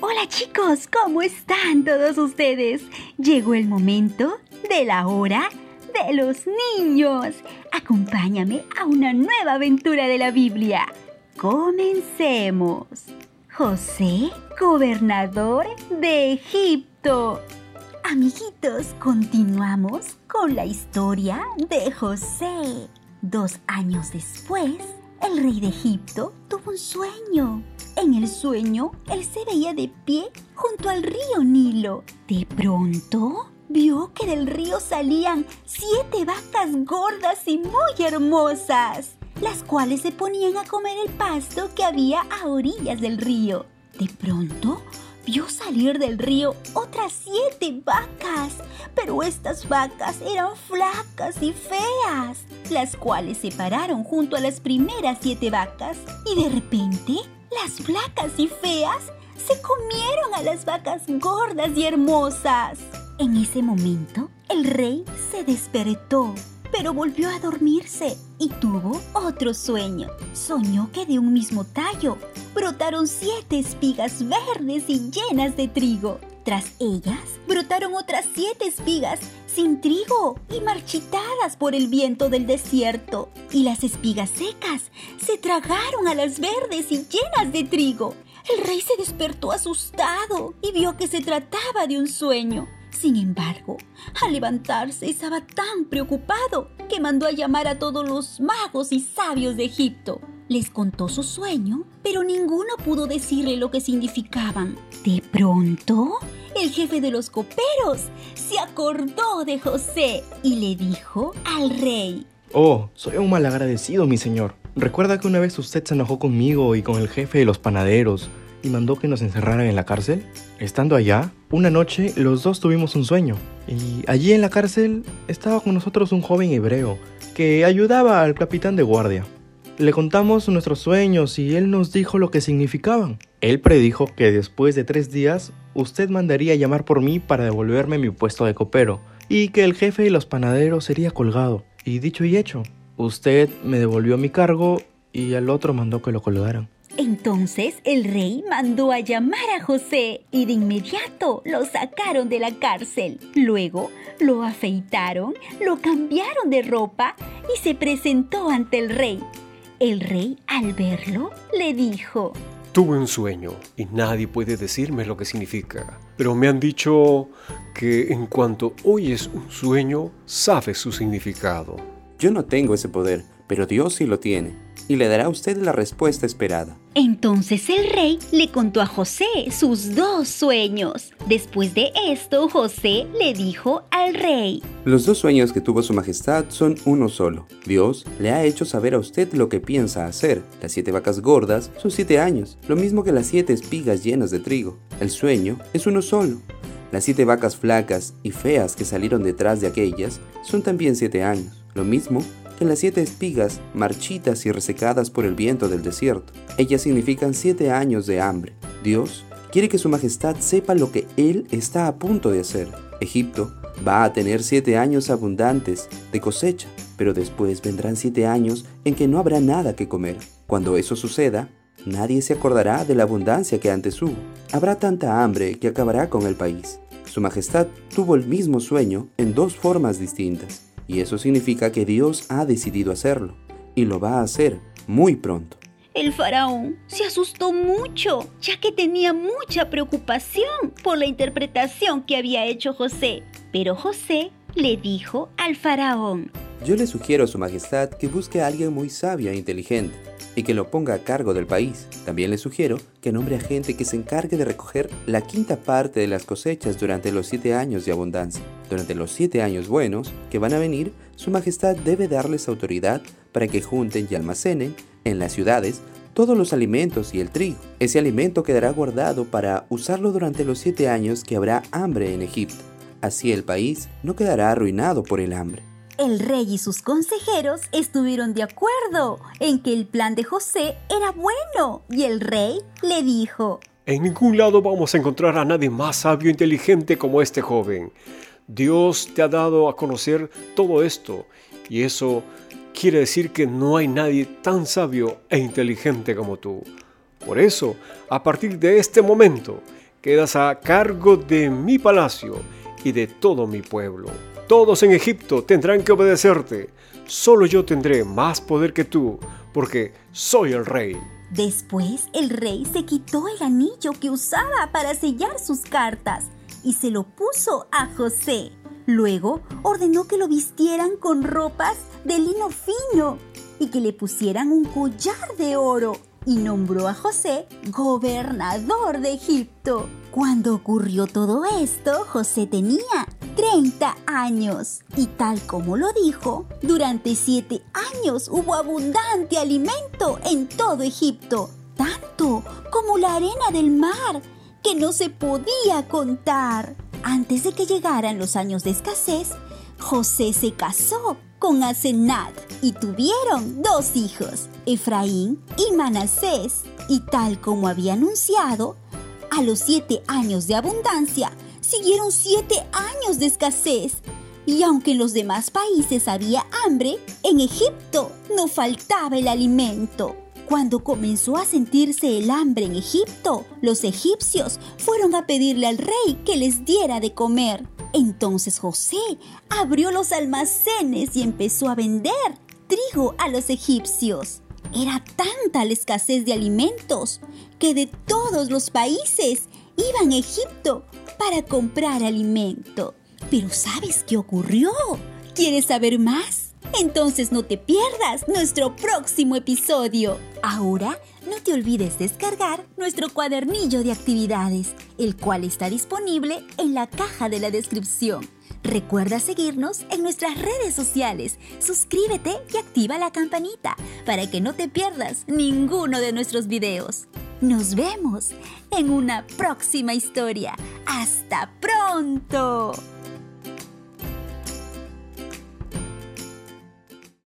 Hola chicos, ¿cómo están todos ustedes? Llegó el momento de la hora de los niños. Acompáñame a una nueva aventura de la Biblia. Comencemos. José, gobernador de Egipto. Amiguitos, continuamos con la historia de José. Dos años después, el rey de Egipto tuvo un sueño. En el sueño, él se veía de pie junto al río Nilo. De pronto, vio que del río salían siete vacas gordas y muy hermosas, las cuales se ponían a comer el pasto que había a orillas del río. De pronto, vio salir del río otras siete vacas, pero estas vacas eran flacas y feas, las cuales se pararon junto a las primeras siete vacas y de repente las flacas y feas se comieron a las vacas gordas y hermosas. En ese momento, el rey se despertó, pero volvió a dormirse y tuvo otro sueño. Soñó que de un mismo tallo brotaron siete espigas verdes y llenas de trigo. Tras ellas brotaron otras siete espigas sin trigo y marchitadas por el viento del desierto. Y las espigas secas se tragaron a las verdes y llenas de trigo. El rey se despertó asustado y vio que se trataba de un sueño. Sin embargo, al levantarse estaba tan preocupado que mandó a llamar a todos los magos y sabios de Egipto. Les contó su sueño, pero ninguno pudo decirle lo que significaban. De pronto, el jefe de los coperos se acordó de José y le dijo al rey. Oh, soy un malagradecido, mi señor. Recuerda que una vez usted se enojó conmigo y con el jefe de los panaderos y mandó que nos encerraran en la cárcel? Estando allá, una noche los dos tuvimos un sueño y allí en la cárcel estaba con nosotros un joven hebreo que ayudaba al capitán de guardia. Le contamos nuestros sueños y él nos dijo lo que significaban. Él predijo que después de tres días usted mandaría llamar por mí para devolverme mi puesto de copero y que el jefe de los panaderos sería colgado. Y dicho y hecho, usted me devolvió mi cargo y al otro mandó que lo colgaran. Entonces el rey mandó a llamar a José y de inmediato lo sacaron de la cárcel. Luego lo afeitaron, lo cambiaron de ropa y se presentó ante el rey. El rey al verlo le dijo, Tuve un sueño y nadie puede decirme lo que significa, pero me han dicho que en cuanto oyes un sueño, sabes su significado. Yo no tengo ese poder, pero Dios sí lo tiene y le dará a usted la respuesta esperada. Entonces el rey le contó a José sus dos sueños. Después de esto, José le dijo al rey, Los dos sueños que tuvo su majestad son uno solo. Dios le ha hecho saber a usted lo que piensa hacer. Las siete vacas gordas son siete años, lo mismo que las siete espigas llenas de trigo. El sueño es uno solo. Las siete vacas flacas y feas que salieron detrás de aquellas son también siete años, lo mismo que las siete espigas, marchitas y resecadas por el viento del desierto. Ellas significan siete años de hambre. Dios quiere que su majestad sepa lo que Él está a punto de hacer. Egipto va a tener siete años abundantes de cosecha, pero después vendrán siete años en que no habrá nada que comer. Cuando eso suceda, nadie se acordará de la abundancia que antes hubo. Habrá tanta hambre que acabará con el país. Su Majestad tuvo el mismo sueño en dos formas distintas. Y eso significa que Dios ha decidido hacerlo y lo va a hacer muy pronto. El faraón se asustó mucho, ya que tenía mucha preocupación por la interpretación que había hecho José. Pero José le dijo al faraón, Yo le sugiero a su majestad que busque a alguien muy sabio e inteligente y que lo ponga a cargo del país. También le sugiero que nombre a gente que se encargue de recoger la quinta parte de las cosechas durante los siete años de abundancia. Durante los siete años buenos que van a venir, Su Majestad debe darles autoridad para que junten y almacenen en las ciudades todos los alimentos y el trigo. Ese alimento quedará guardado para usarlo durante los siete años que habrá hambre en Egipto. Así el país no quedará arruinado por el hambre. El rey y sus consejeros estuvieron de acuerdo en que el plan de José era bueno y el rey le dijo, En ningún lado vamos a encontrar a nadie más sabio e inteligente como este joven. Dios te ha dado a conocer todo esto y eso quiere decir que no hay nadie tan sabio e inteligente como tú. Por eso, a partir de este momento, quedas a cargo de mi palacio y de todo mi pueblo. Todos en Egipto tendrán que obedecerte. Solo yo tendré más poder que tú, porque soy el rey. Después el rey se quitó el anillo que usaba para sellar sus cartas y se lo puso a José. Luego ordenó que lo vistieran con ropas de lino fino y que le pusieran un collar de oro y nombró a José gobernador de Egipto. Cuando ocurrió todo esto, José tenía 30 años y tal como lo dijo, durante siete años hubo abundante alimento en todo Egipto, tanto como la arena del mar, que no se podía contar. Antes de que llegaran los años de escasez, José se casó con Asenat y tuvieron dos hijos, Efraín y Manasés. Y tal como había anunciado, a los siete años de abundancia siguieron siete años de escasez. Y aunque en los demás países había hambre, en Egipto no faltaba el alimento. Cuando comenzó a sentirse el hambre en Egipto, los egipcios fueron a pedirle al rey que les diera de comer. Entonces José abrió los almacenes y empezó a vender trigo a los egipcios. Era tanta la escasez de alimentos que de todos los países iban a Egipto para comprar alimento. Pero ¿sabes qué ocurrió? ¿Quieres saber más? Entonces no te pierdas nuestro próximo episodio. Ahora no te olvides descargar nuestro cuadernillo de actividades, el cual está disponible en la caja de la descripción. Recuerda seguirnos en nuestras redes sociales, suscríbete y activa la campanita para que no te pierdas ninguno de nuestros videos. Nos vemos en una próxima historia. ¡Hasta pronto!